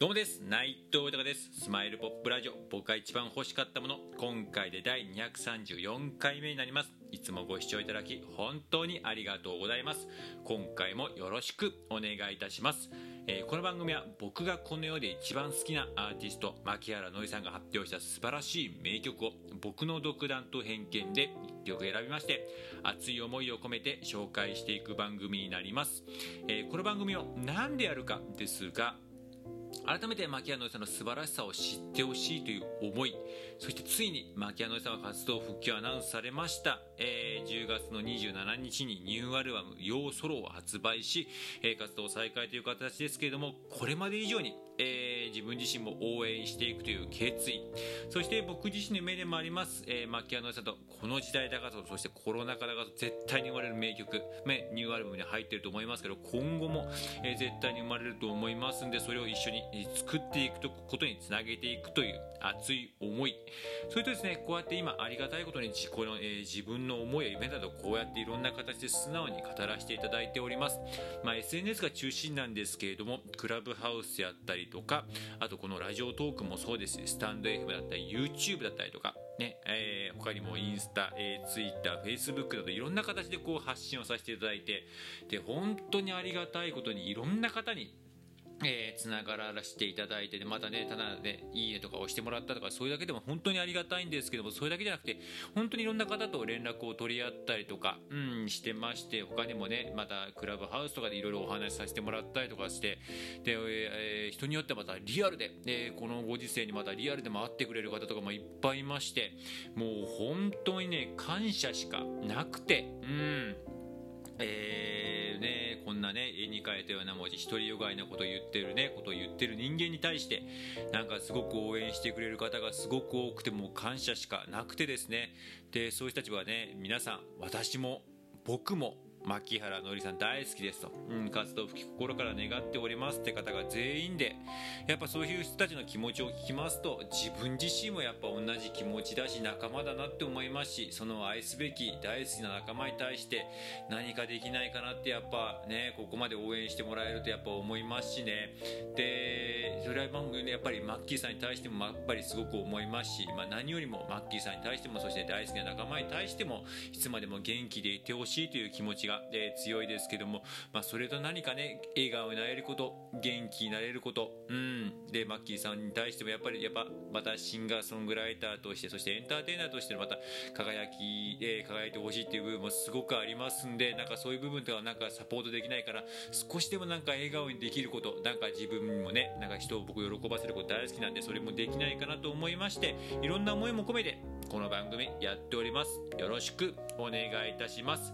どうもです。内藤豊です。スマイルポップラジオ。僕が一番欲しかったもの。今回で第234回目になります。いつもご視聴いただき本当にありがとうございます。今回もよろしくお願いいたします。えー、この番組は僕がこの世で一番好きなアーティスト牧原のりさんが発表した素晴らしい名曲を僕の独断と偏見で1曲選びまして熱い思いを込めて紹介していく番組になります、えー、この番組を何でやるかですが改めて牧野さんの素晴らしさを知ってほしいという思い。そしてついに牧野さんは活動復帰をアナウンスされました、えー、10月の27日にニューアルバム「ヨーソロ」を発売し、えー、活動再開という形ですけれどもこれまで以上にえー、自分自身も応援していくという決意。そして僕自身の目でもあります、えー、牧野さんとこの時代だからとそしてコロナ禍だからと絶対に生まれる名曲、ね、ニューアルバムに入ってると思いますけど今後も、えー、絶対に生まれると思いますんでそれを一緒に作っていくことにつなげていくという熱い思い。それとですねこうやって今ありがたいことに自己の、えー、自分のの思いや夢などこうやっていろんな形で素直に語らせていただいております、まあ、SNS が中心なんですけれどもクラブハウスやったりとかあとこのラジオトークもそうですスタンド FM だったり YouTube だったりとかねえー、他にもインスタ、えー、Twitter、Facebook などいろんな形でこう発信をさせていただいてで本当にありがたいことにいろんな方にえー、つながらせていただいて、ね、またね、ただね、いいねとか押してもらったとか、それだけでも本当にありがたいんですけども、それだけじゃなくて、本当にいろんな方と連絡を取り合ったりとか、うん、してまして、他にもね、またクラブハウスとかでいろいろお話しさせてもらったりとかして、で、えー、人によってはまたリアルで、えー、このご時世にまたリアルでも会ってくれる方とかもいっぱいいまして、もう本当にね、感謝しかなくて、うん、えー、ね、こんなね、絵に描いたような文字、独りよがいなことを言ってるね、ことを言ってる人間に対して、なんかすごく応援してくれる方がすごく多くて、もう感謝しかなくてですね、で、そういう人たちはね、皆さん、私も、僕も、牧原のりさん大好きですと、うん、活動復帰心から願っておりますって方が全員でやっぱそういう人たちの気持ちを聞きますと自分自身もやっぱ同じ気持ちだし仲間だなって思いますしその愛すべき大好きな仲間に対して何かできないかなってやっぱねここまで応援してもらえるとやっぱ思いますしね。でそれはやっぱりマッキーさんに対してもやっぱりすごく思いますし、まあ、何よりもマッキーさんに対してもそして大好きな仲間に対してもいつまでも元気でいてほしいという気持ちがが、え、強いですけども、まあ、それと何かね笑顔になれること元気になれることうん。でマッキーさんに対してもやっぱりやっぱまたシンガーソングライターとしてそしてエンターテイナーとしてのまた輝き、えー、輝いてほしいっていう部分もすごくありますんでなんかそういう部分ではなんかサポートできないから少しでもなんか笑顔にできることなんか自分もねなんか人を僕喜ばせること大好きなんでそれもできないかなと思いましていろんな思いも込めてこの番組やっております。よろしくお願いいたします。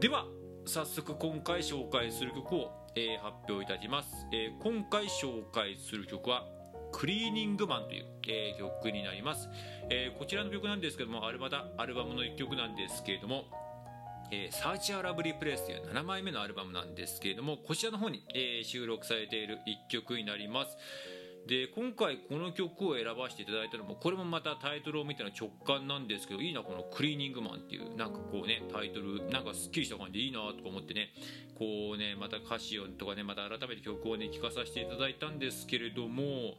では早速今回紹介する曲を、えー、発表いたします、えー、今回紹介する曲はクリーニングマンという、えー、曲になります、えこちらの曲なんですけどもアルバアルバムの1曲なんですけれどもえー、サーチアラブリープレイスという7枚目のアルバムなんですけれどもこちらの方に、えー、収録されている1曲になります、で今回この曲を選ばせていただいたのもこれもまたタイトルを見ての直感なんですけどいいなこの「クリーニングマン」っていうなんかこうねタイトルなんかすっきりした感じでいいなとか思ってねこうねまた歌詞をとかねまた改めて曲をね聴かさせていただいたんですけれども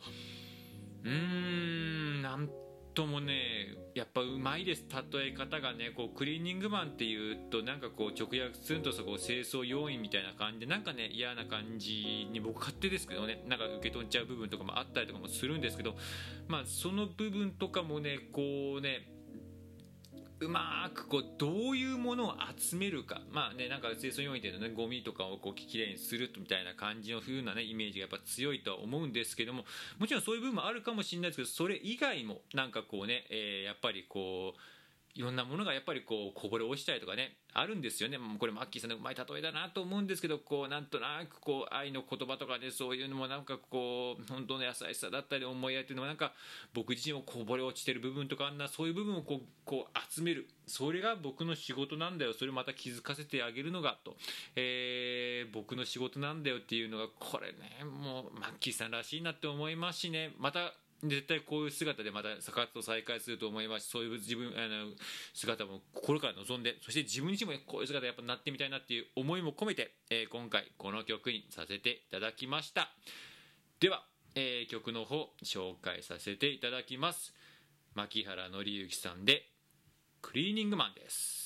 うーんなんともねやっぱうまいです。例え方がねこうクリーニングマンっていうとなんかこう直訳するとそこ清掃要員みたいな感じでなんかね嫌な感じに僕勝手ですけどね。なんか受け取っちゃう部分とかもあったりとかもするんですけどまあその部分とかもねこうねうまくこうどういうものを集めるか。まあねなんか清掃用品でのねゴミとかをこうきれいにするみたいな感じの風なねイメージがやっぱ強いとは思うんですけどももちろんそういう部分もあるかもしれないですけどそれ以外もなんかこうね、えー、やっぱりこういろんなものがやっぱりこうこぼれ落ちたりとかねあるんですよね。これマッキーさんのうまい例えだなと思うんですけどこうなんとなくこう愛の言葉とかねそういうのもなんかこう本当の優しさだったり思いやりっていうのもなんか僕自身もこぼれ落ちてる部分とかあんなそういう部分をこうこう集める。それが僕の仕事なんだよ。それをまた気づかせてあげるのがと、えー、僕の仕事なんだよっていうのがこれねもうマッキーさんらしいなって思いますしね。また絶対こういう姿でまた活動再開すると思います。しそういう自分あの姿も心から望んでそして自分自身もこういう姿やっぱなってみたいなっていう思いも込めて、えー、今回この曲にさせていただきました。ではえー曲の方紹介させていただきます。牧原紀之さんで「クリーニングマン」です。